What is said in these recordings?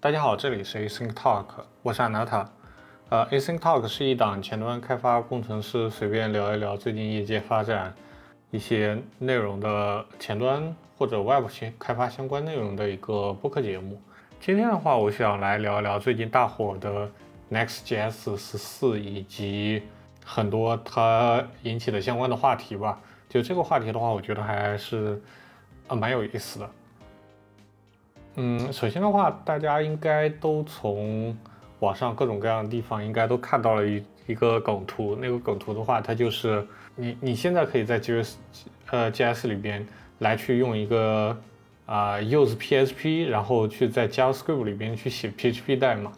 大家好，这里是 Async Talk，我是 Anata。呃，Async Talk 是一档前端开发工程师随便聊一聊最近业界发展一些内容的前端或者 Web 开发相关内容的一个播客节目。今天的话，我想来聊一聊最近大火的 Next.js 十四以及很多它引起的相关的话题吧。就这个话题的话，我觉得还是呃蛮有意思的。嗯，首先的话，大家应该都从网上各种各样的地方应该都看到了一一个梗图。那个梗图的话，它就是你你现在可以在 JS 呃 JS 里边来去用一个啊 use PHP，然后去在 JavaScript 里边去写 PHP 代码。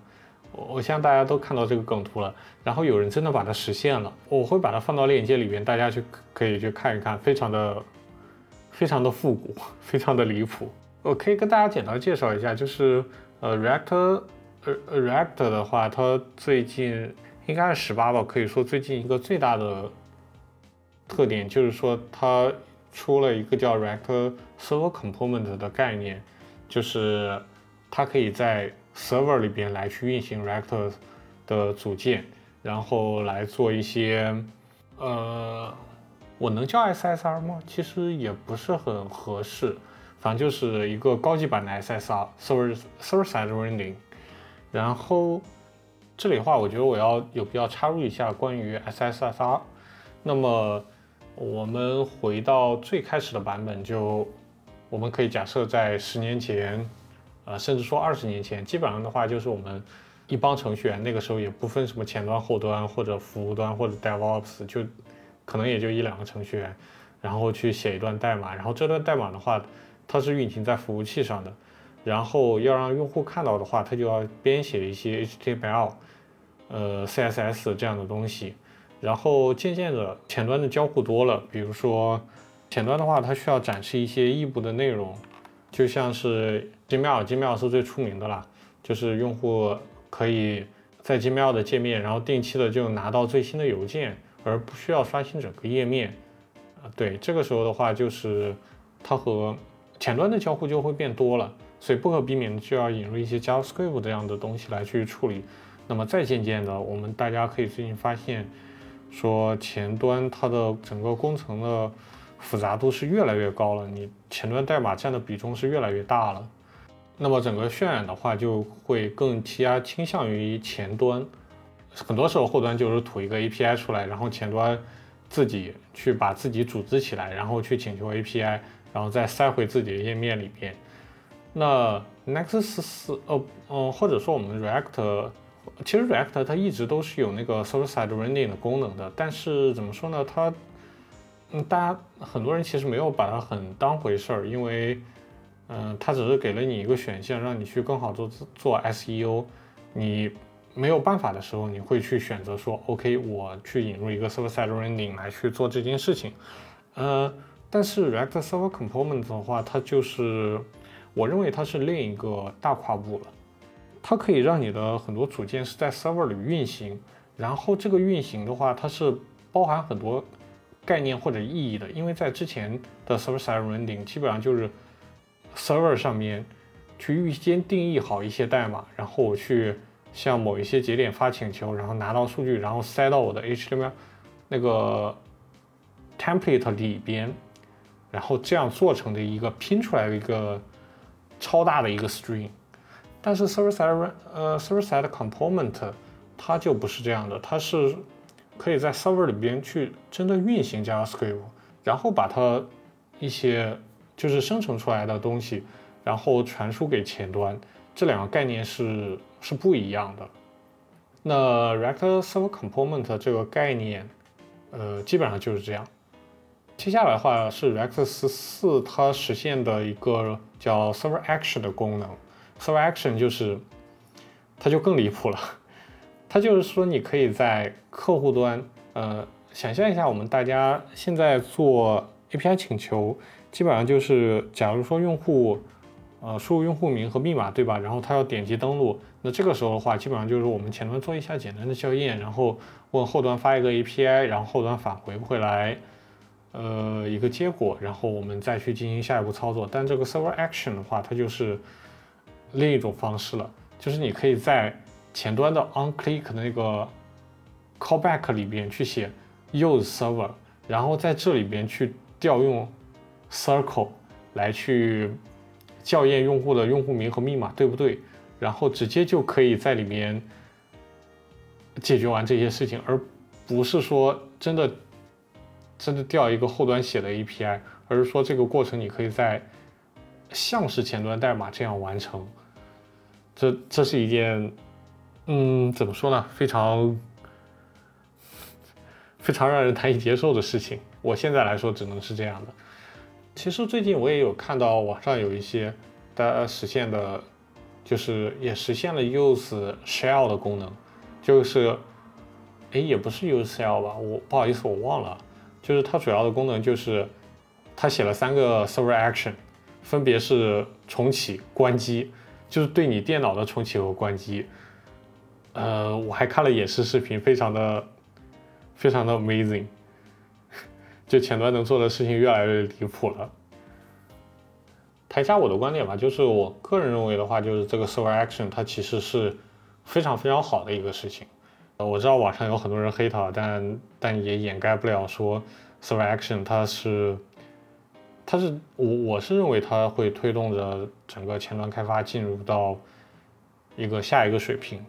我我相信大家都看到这个梗图了。然后有人真的把它实现了，我会把它放到链接里边，大家去可以去看一看，非常的非常的复古，非常的离谱。我可以跟大家简单介绍一下，就是呃，React，呃，React 的话，它最近应该是十八吧，可以说最近一个最大的特点就是说，它出了一个叫 React Server Component 的概念，就是它可以在 Server 里边来去运行 React 的组件，然后来做一些，呃，我能叫 SSR 吗？其实也不是很合适。反正就是一个高级版的 SSR，Server Server Side Rendering。然后这里的话，我觉得我要有必要插入一下关于 SSR。那么我们回到最开始的版本，就我们可以假设在十年前，呃，甚至说二十年前，基本上的话就是我们一帮程序员，那个时候也不分什么前端、后端或者服务端或者 DevOps，就可能也就一两个程序员，然后去写一段代码，然后这段代码的话。它是运行在服务器上的，然后要让用户看到的话，它就要编写一些 HTML、呃 CSS 这样的东西。然后渐渐的，前端的交互多了，比如说前端的话，它需要展示一些异步的内容，就像是 Gmail，Gmail 是最出名的啦，就是用户可以在 Gmail 的界面，然后定期的就拿到最新的邮件，而不需要刷新整个页面。啊，对，这个时候的话，就是它和前端的交互就会变多了，所以不可避免的就要引入一些 JavaScript 这样的东西来去处理。那么再渐渐的，我们大家可以最近发现，说前端它的整个工程的复杂度是越来越高了，你前端代码占的比重是越来越大了。那么整个渲染的话就会更加倾向于前端，很多时候后端就是吐一个 API 出来，然后前端自己去把自己组织起来，然后去请求 API。然后再塞回自己的页面里边。那 Next 四，呃，嗯，或者说我们 React，其实 React 它一直都是有那个 Server Side Rendering 的功能的，但是怎么说呢？它，嗯，大家很多人其实没有把它很当回事儿，因为，嗯，它只是给了你一个选项，让你去更好做做 SEO。你没有办法的时候，你会去选择说，OK，我去引入一个 Server Side Rendering 来去做这件事情，呃。但是 React Server Components 的话，它就是我认为它是另一个大跨步了。它可以让你的很多组件是在 Server 里运行，然后这个运行的话，它是包含很多概念或者意义的。因为在之前的 Server Side Rendering 基本上就是 Server 上面去预先定义好一些代码，然后我去向某一些节点发请求，然后拿到数据，然后塞到我的 HTML 那个 template 里边。然后这样做成的一个拼出来的一个超大的一个 string，但是 server side 呃 server side component 它就不是这样的，它是可以在 server 里边去真的运行 JavaScript，然后把它一些就是生成出来的东西，然后传输给前端，这两个概念是是不一样的。那 React Server Component 这个概念，呃，基本上就是这样。接下来的话是 r e x 十四，它实现的一个叫 Server Action 的功能。Server Action 就是，它就更离谱了。它就是说，你可以在客户端，呃，想象一下，我们大家现在做 API 请求，基本上就是，假如说用户，呃，输入用户名和密码，对吧？然后他要点击登录，那这个时候的话，基本上就是我们前端做一下简单的校验，然后问后端发一个 API，然后后端返回回来。呃，一个结果，然后我们再去进行下一步操作。但这个 server action 的话，它就是另一种方式了。就是你可以在前端的 onClick 的那个 callback 里边去写 use server，然后在这里边去调用 circle 来去校验用户的用户名和密码对不对，然后直接就可以在里面解决完这些事情，而不是说真的真的调一个后端写的 API，而是说这个过程你可以在像是前端代码这样完成。这这是一件，嗯，怎么说呢？非常非常让人难以接受的事情。我现在来说只能是这样的。其实最近我也有看到网上有一些大家实现的，就是也实现了 use shell 的功能，就是，哎，也不是 use shell 吧？我不好意思，我忘了。就是它主要的功能就是，它写了三个 server action，分别是重启、关机。就是对你电脑的重启和关机，呃，我还看了演示视频，非常的非常的 amazing，就前端能做的事情越来越离谱了。谈一下我的观点吧，就是我个人认为的话，就是这个 server action 它其实是非常非常好的一个事情。我知道网上有很多人黑它，但但也掩盖不了说 server action 它是。它是我我是认为它会推动着整个前端开发进入到一个下一个水平。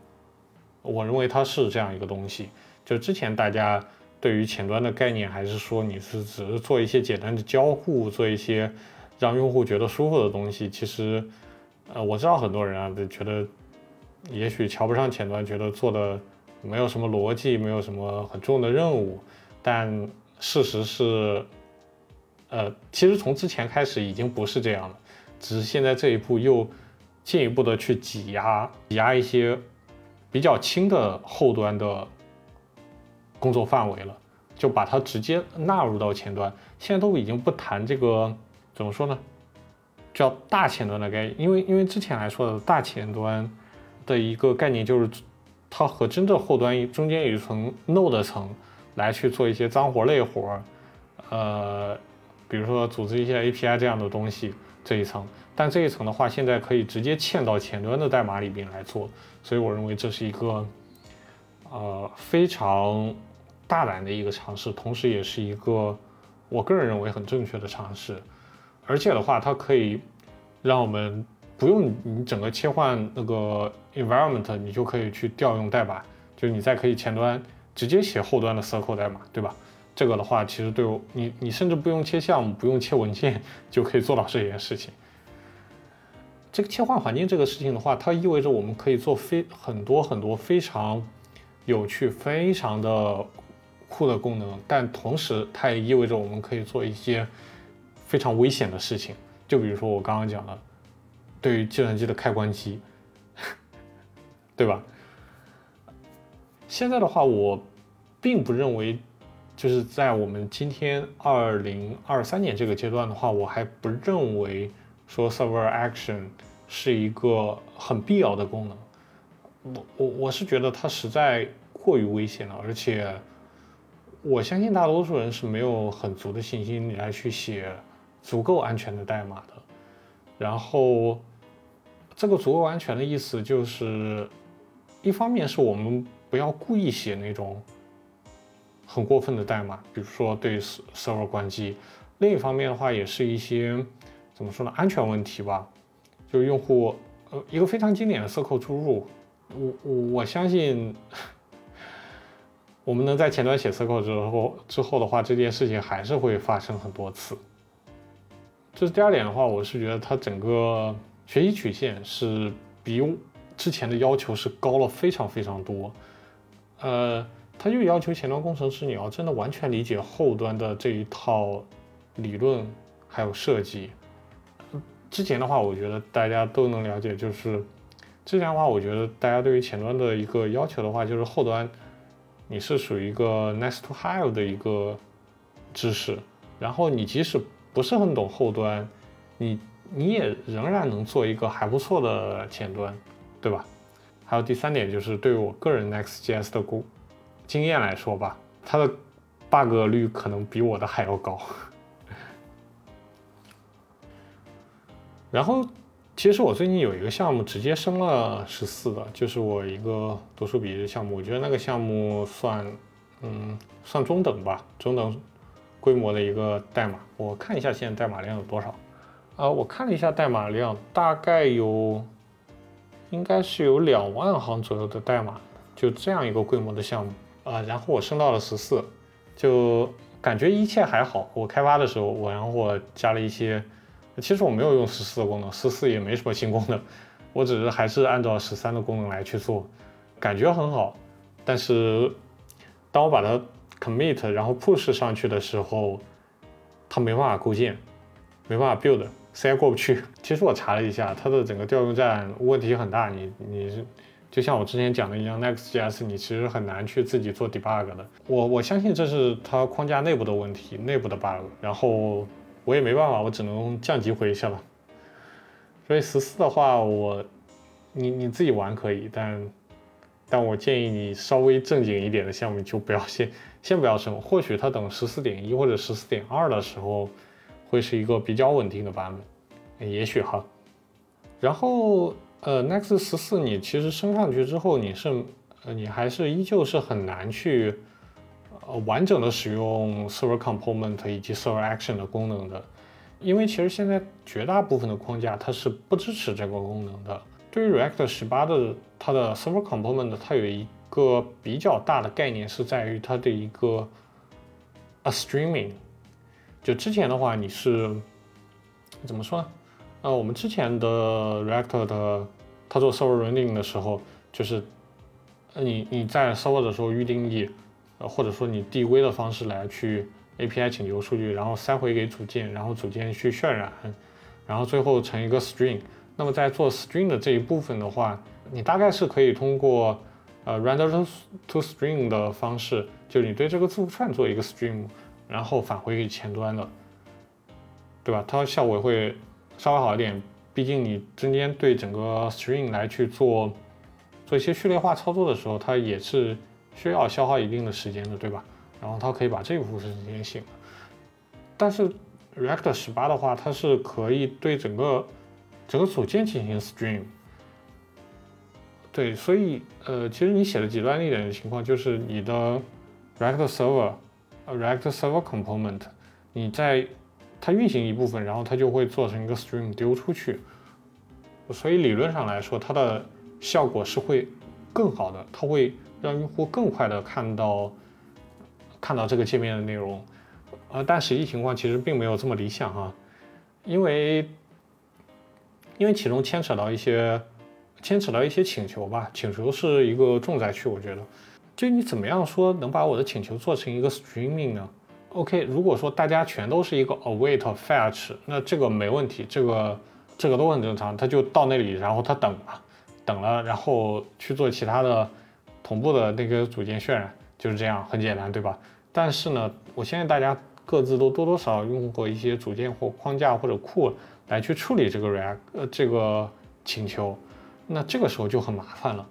我认为它是这样一个东西。就之前大家对于前端的概念还是说你是只是做一些简单的交互，做一些让用户觉得舒服的东西。其实，呃，我知道很多人啊，觉得也许瞧不上前端，觉得做的没有什么逻辑，没有什么很重的任务。但事实是。呃，其实从之前开始已经不是这样了，只是现在这一步又进一步的去挤压挤压一些比较轻的后端的工作范围了，就把它直接纳入到前端。现在都已经不谈这个怎么说呢，叫大前端的概念，因为因为之前来说的大前端的一个概念就是它和真正后端中间有一层 Node 层来去做一些脏活累活，呃。比如说组织一些 API 这样的东西这一层，但这一层的话，现在可以直接嵌到前端的代码里边来做，所以我认为这是一个呃非常大胆的一个尝试，同时也是一个我个人认为很正确的尝试，而且的话，它可以让我们不用你整个切换那个 environment，你就可以去调用代码，就是你再可以前端直接写后端的 circle 代码，对吧？这个的话，其实对我你你甚至不用切项目，不用切文件，就可以做到这件事情。这个切换环境这个事情的话，它意味着我们可以做非很多很多非常有趣、非常的酷的功能，但同时它也意味着我们可以做一些非常危险的事情。就比如说我刚刚讲的，对于计算机的开关机，对吧？现在的话，我并不认为。就是在我们今天二零二三年这个阶段的话，我还不认为说 server action 是一个很必要的功能。我我我是觉得它实在过于危险了，而且我相信大多数人是没有很足的信心来去写足够安全的代码的。然后这个足够安全的意思就是，一方面是我们不要故意写那种。很过分的代码，比如说对 server 关机。另一方面的话，也是一些怎么说呢，安全问题吧。就是用户呃一个非常经典的 circle 注入，我我我相信，我们能在前端写 circle 之后之后的话，这件事情还是会发生很多次。这是第二点的话，我是觉得它整个学习曲线是比之前的要求是高了非常非常多，呃。他就要求前端工程师，你要真的完全理解后端的这一套理论还有设计。之前的话，我觉得大家都能了解，就是之前的话，我觉得大家对于前端的一个要求的话，就是后端你是属于一个 nice to have 的一个知识，然后你即使不是很懂后端，你你也仍然能做一个还不错的前端，对吧？还有第三点就是对于我个人 Next.js 的估。经验来说吧，它的 bug 率可能比我的还要高。然后其实我最近有一个项目直接升了十四的，就是我一个读书笔记的项目，我觉得那个项目算，嗯，算中等吧，中等规模的一个代码。我看一下现在代码量有多少，啊，我看了一下代码量，大概有，应该是有两万行左右的代码，就这样一个规模的项目啊。然后我升到了十四，就感觉一切还好。我开发的时候，我然后我加了一些。其实我没有用十四的功能，十四也没什么新功能，我只是还是按照十三的功能来去做，感觉很好。但是当我把它 commit 然后 push 上去的时候，它没办法构建，没办法 build CI 过不去。其实我查了一下，它的整个调用站问题很大。你你就像我之前讲的一样，Next.js 你其实很难去自己做 debug 的。我我相信这是它框架内部的问题，内部的 bug。然后。我也没办法，我只能降级回去了。所以十四的话，我你你自己玩可以，但但我建议你稍微正经一点的项目就不要先先不要升，或许它等十四点一或者十四点二的时候会是一个比较稳定的版本，也许哈。然后呃，Next 十四你其实升上去之后，你是呃你还是依旧是很难去。呃，完整的使用 server component 以及 server action 的功能的，因为其实现在绝大部分的框架它是不支持这个功能的。对于 React 十八的它的 server component，它有一个比较大的概念是在于它的一个 a streaming。就之前的话，你是怎么说呢？呃，我们之前的 React 的它做 server running 的时候，就是你你在 server 的时候预定义。呃，或者说你 DV 的方式来去 API 请求数据，然后塞回给组件，然后组件去渲染，然后最后成一个 string。那么在做 string 的这一部分的话，你大概是可以通过呃 render to string 的方式，就你对这个字符串做一个 string，然后返回给前端的，对吧？它效果会稍微好一点，毕竟你中间对整个 string 来去做做一些序列化操作的时候，它也是。需要消耗一定的时间的，对吧？然后它可以把这部分时间醒了。但是 React 十八的话，它是可以对整个整个组件进行 stream。对，所以呃，其实你写的极端一点的情况就是你的 React Server Server，React Server Component，你在它运行一部分，然后它就会做成一个 stream 丢出去。所以理论上来说，它的效果是会更好的，它会。让用户更快的看到看到这个界面的内容，呃，但实际情况其实并没有这么理想哈，因为因为其中牵扯到一些牵扯到一些请求吧，请求是一个重灾区，我觉得，就你怎么样说能把我的请求做成一个 streaming 呢？OK，如果说大家全都是一个 await fetch，那这个没问题，这个这个都很正常，他就到那里，然后他等了，等了，然后去做其他的。同步的那个组件渲染就是这样，很简单，对吧？但是呢，我相信大家各自都多多少少用过一些组件或框架或者库来去处理这个 React 呃这个请求，那这个时候就很麻烦了。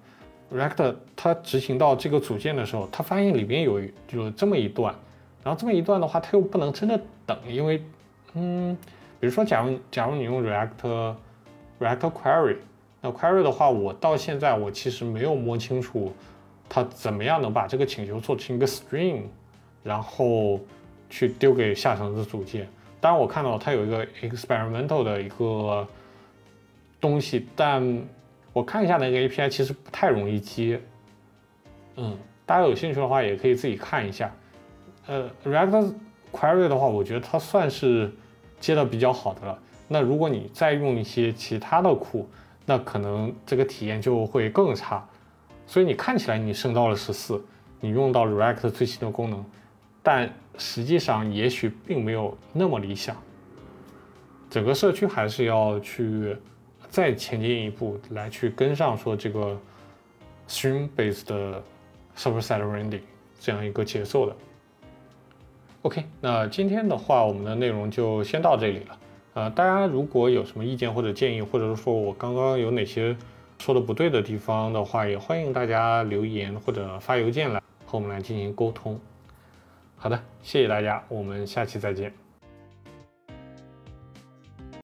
React 它执行到这个组件的时候，它发现里边有有这么一段，然后这么一段的话，它又不能真的等，因为嗯，比如说假如假如你用 React React Query，那 Query 的话，我到现在我其实没有摸清楚。它怎么样能把这个请求做成一个 string，然后去丢给下层的组件？当然，我看到它有一个 experimental 的一个东西，但我看一下那个 API 其实不太容易接。嗯，大家有兴趣的话也可以自己看一下。呃，React Query 的话，我觉得它算是接的比较好的了。那如果你再用一些其他的库，那可能这个体验就会更差。所以你看起来你升到了十四，你用到 React 最新的功能，但实际上也许并没有那么理想。整个社区还是要去再前进一步来去跟上说这个 Stream based Server Side Rendering 这样一个节奏的。OK，那今天的话我们的内容就先到这里了。呃，大家如果有什么意见或者建议，或者是说我刚刚有哪些。说的不对的地方的话，也欢迎大家留言或者发邮件来和我们来进行沟通。好的，谢谢大家，我们下期再见。